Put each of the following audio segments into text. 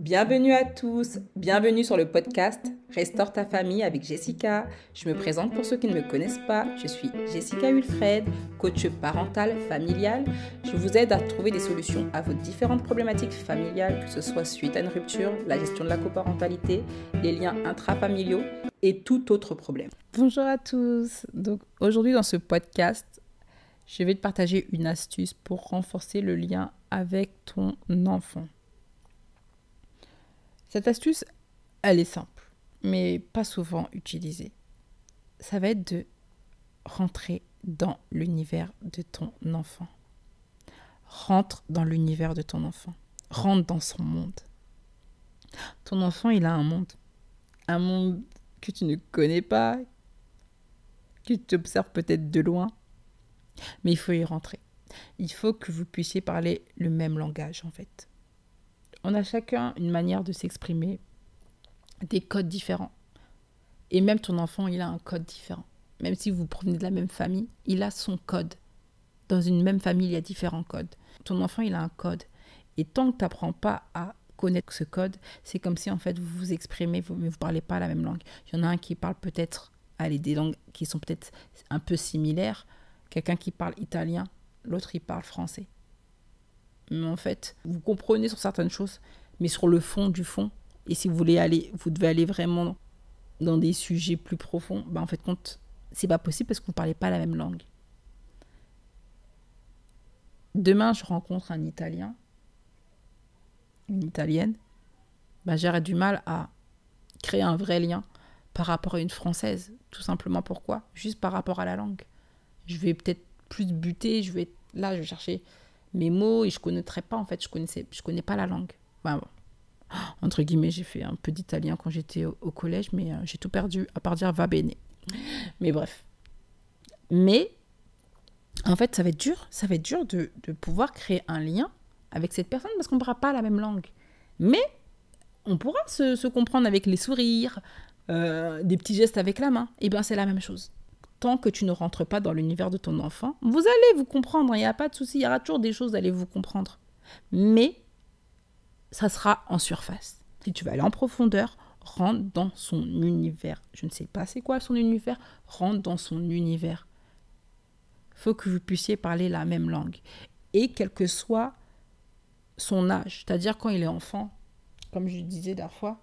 Bienvenue à tous, bienvenue sur le podcast Restaure ta famille avec Jessica. Je me présente pour ceux qui ne me connaissent pas, je suis Jessica Wilfred, coach parental familial. Je vous aide à trouver des solutions à vos différentes problématiques familiales, que ce soit suite à une rupture, la gestion de la coparentalité, les liens intrafamiliaux et tout autre problème. Bonjour à tous. Donc aujourd'hui dans ce podcast, je vais te partager une astuce pour renforcer le lien avec ton enfant. Cette astuce, elle est simple, mais pas souvent utilisée. Ça va être de rentrer dans l'univers de ton enfant. Rentre dans l'univers de ton enfant. Rentre dans son monde. Ton enfant, il a un monde. Un monde que tu ne connais pas, que tu observes peut-être de loin. Mais il faut y rentrer. Il faut que vous puissiez parler le même langage, en fait on a chacun une manière de s'exprimer, des codes différents. Et même ton enfant, il a un code différent. Même si vous provenez de la même famille, il a son code. Dans une même famille, il y a différents codes. Ton enfant, il a un code. Et tant que tu n'apprends pas à connaître ce code, c'est comme si en fait vous vous exprimez, mais vous ne parlez pas la même langue. Il y en a un qui parle peut-être, allez, des langues qui sont peut-être un peu similaires. Quelqu'un qui parle italien, l'autre il parle français. Mais en fait, vous comprenez sur certaines choses, mais sur le fond du fond, et si vous voulez aller, vous devez aller vraiment dans des sujets plus profonds, bah en fait, compte, c'est pas possible parce que vous ne parlez pas la même langue. Demain, je rencontre un Italien, une Italienne, bah, j'aurais du mal à créer un vrai lien par rapport à une Française. Tout simplement pourquoi? Juste par rapport à la langue. Je vais peut-être plus buter, je vais là, je vais chercher mes mots et je connaîtrais pas en fait, je connaissais, je connais pas la langue. bon. Entre guillemets, j'ai fait un peu d'italien quand j'étais au, collège, mais euh, j'ai tout perdu à part dire va bene. Mais bref. Mais en fait, ça va être dur, ça va être dur de, de pouvoir créer un lien avec cette personne parce qu'on ne parlera pas la même langue. Mais on pourra se, se comprendre avec les sourires, euh, des petits gestes avec la main. Et bien, c'est la même chose tant que tu ne rentres pas dans l'univers de ton enfant, vous allez vous comprendre, il n'y a pas de souci, il y aura toujours des choses, allez vous comprendre. Mais ça sera en surface. Si tu veux aller en profondeur, rentre dans son univers. Je ne sais pas c'est quoi son univers, rentre dans son univers. faut que vous puissiez parler la même langue. Et quel que soit son âge, c'est-à-dire quand il est enfant, comme je disais la fois,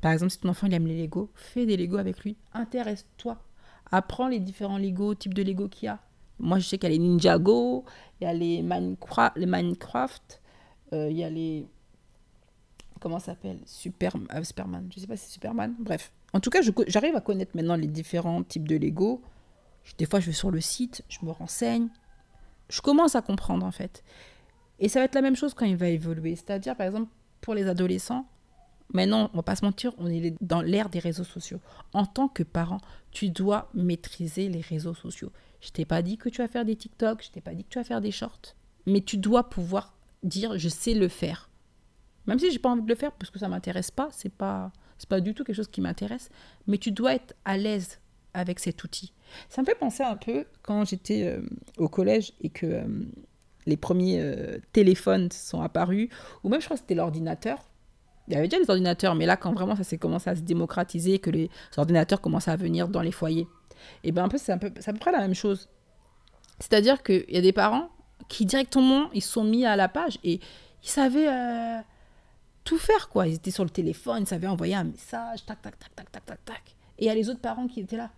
par exemple, si ton enfant il aime les Lego, fais des Lego avec lui, intéresse-toi apprends les différents Lego, types de Lego qu'il y a. Moi, je sais qu'il y a les Ninjago, il y a les Minecraft, euh, il y a les. Comment ça s'appelle euh, Superman. Je sais pas si c'est Superman. Bref. En tout cas, j'arrive à connaître maintenant les différents types de Lego. Des fois, je vais sur le site, je me renseigne. Je commence à comprendre, en fait. Et ça va être la même chose quand il va évoluer. C'est-à-dire, par exemple, pour les adolescents, Maintenant, on va pas se mentir, on est dans l'ère des réseaux sociaux. En tant que parent, tu dois maîtriser les réseaux sociaux. Je t'ai pas dit que tu vas faire des TikTok, je t'ai pas dit que tu vas faire des shorts, mais tu dois pouvoir dire je sais le faire. Même si j'ai pas envie de le faire parce que ça m'intéresse pas, c'est pas c'est pas du tout quelque chose qui m'intéresse, mais tu dois être à l'aise avec cet outil. Ça me fait penser un peu quand j'étais euh, au collège et que euh, les premiers euh, téléphones sont apparus, ou même je crois que c'était l'ordinateur il y avait déjà les ordinateurs, mais là, quand vraiment ça s'est commencé à se démocratiser, que les ordinateurs commençaient à venir dans les foyers, et bien un peu, c'est un peu, à peu près la même chose. C'est-à-dire qu'il y a des parents qui directement, ils sont mis à la page et ils savaient euh, tout faire, quoi. Ils étaient sur le téléphone, ils savaient envoyer un message, tac, tac, tac, tac, tac, tac, tac. Et il y a les autres parents qui étaient là.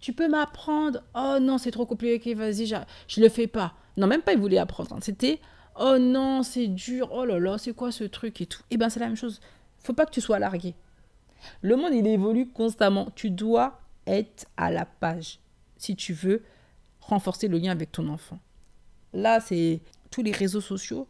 Tu peux m'apprendre? Oh non, c'est trop compliqué, vas-y, je le fais pas. Non, même pas, ils voulaient apprendre. C'était oh non, c'est dur, oh là là, c'est quoi ce truc et tout. Eh bien, c'est la même chose. Faut pas que tu sois largué. Le monde, il évolue constamment. Tu dois être à la page si tu veux renforcer le lien avec ton enfant. Là, c'est tous les réseaux sociaux.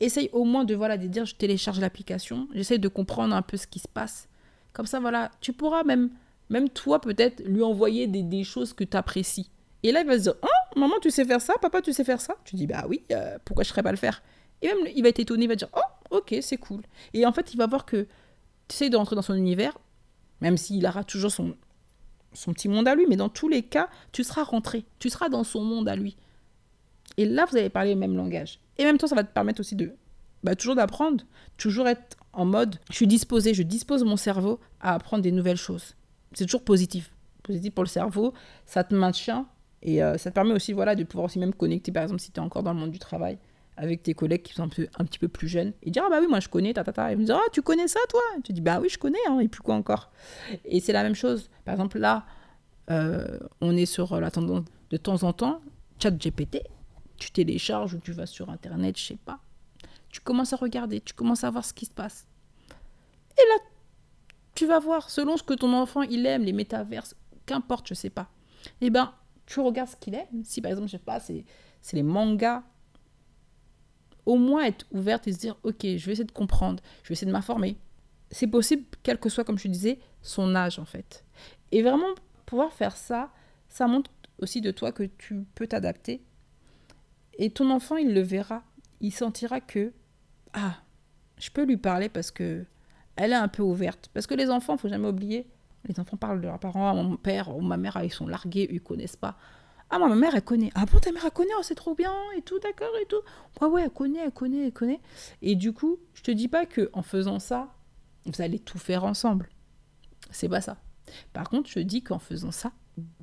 Essaye au moins de, voilà, de dire, je télécharge l'application, j'essaye de comprendre un peu ce qui se passe. Comme ça, voilà, tu pourras même, même toi, peut-être, lui envoyer des, des choses que tu apprécies. Et là, il va se dire, oh, maman, tu sais faire ça, papa, tu sais faire ça? Tu dis, bah oui, euh, pourquoi je ne serais pas le faire? Et même, il va être étonné, il va dire, oh, ok, c'est cool. Et en fait, il va voir que tu essayes d'entrer dans son univers, même s'il aura toujours son, son petit monde à lui, mais dans tous les cas, tu seras rentré, tu seras dans son monde à lui. Et là, vous allez parler le même langage. Et même temps, ça va te permettre aussi de bah, toujours d'apprendre, toujours être en mode, je suis disposé, je dispose mon cerveau à apprendre des nouvelles choses. C'est toujours positif. Positif pour le cerveau, ça te maintient et euh, ça te permet aussi voilà, de pouvoir aussi même connecter, par exemple, si tu es encore dans le monde du travail, avec tes collègues qui sont un, peu, un petit peu plus jeunes et dire Ah bah oui, moi je connais, ta, ta, ta. Et me dire Ah, tu connais ça toi? Tu dis Bah oui, je connais, hein, et puis quoi encore Et c'est la même chose. Par exemple, là, euh, on est sur la tendance de temps en temps, chat GPT, tu télécharges ou tu vas sur Internet, je sais pas. Tu commences à regarder, tu commences à voir ce qui se passe. Et là, tu vas voir, selon ce que ton enfant il aime, les métaverses, qu'importe, je sais pas. Eh ben, tu regardes ce qu'il aime. Si par exemple, je sais pas, c'est, les mangas au moins être ouverte et se dire, ok, je vais essayer de comprendre, je vais essayer de m'informer. C'est possible, quel que soit, comme je disais, son âge en fait. Et vraiment, pouvoir faire ça, ça montre aussi de toi que tu peux t'adapter. Et ton enfant, il le verra. Il sentira que, ah, je peux lui parler parce que elle est un peu ouverte. Parce que les enfants, faut jamais oublier, les enfants parlent de leurs parents, mon père ou ma mère, ils sont largués, ils connaissent pas. Ah, ma mère, elle connaît. Ah bon, ta mère, elle connaît, oh, c'est trop bien, et tout, d'accord, et tout. Ouais, ouais, elle connaît, elle connaît, elle connaît. Et du coup, je te dis pas que en faisant ça, vous allez tout faire ensemble. C'est pas ça. Par contre, je dis qu'en faisant ça,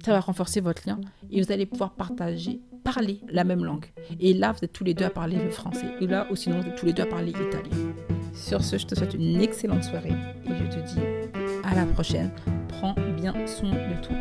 ça va renforcer votre lien et vous allez pouvoir partager, parler la même langue. Et là, vous êtes tous les deux à parler le français. Et là, ou sinon, vous êtes tous les deux à parler italien. Sur ce, je te souhaite une excellente soirée et je te dis à la prochaine. Prends bien soin de toi.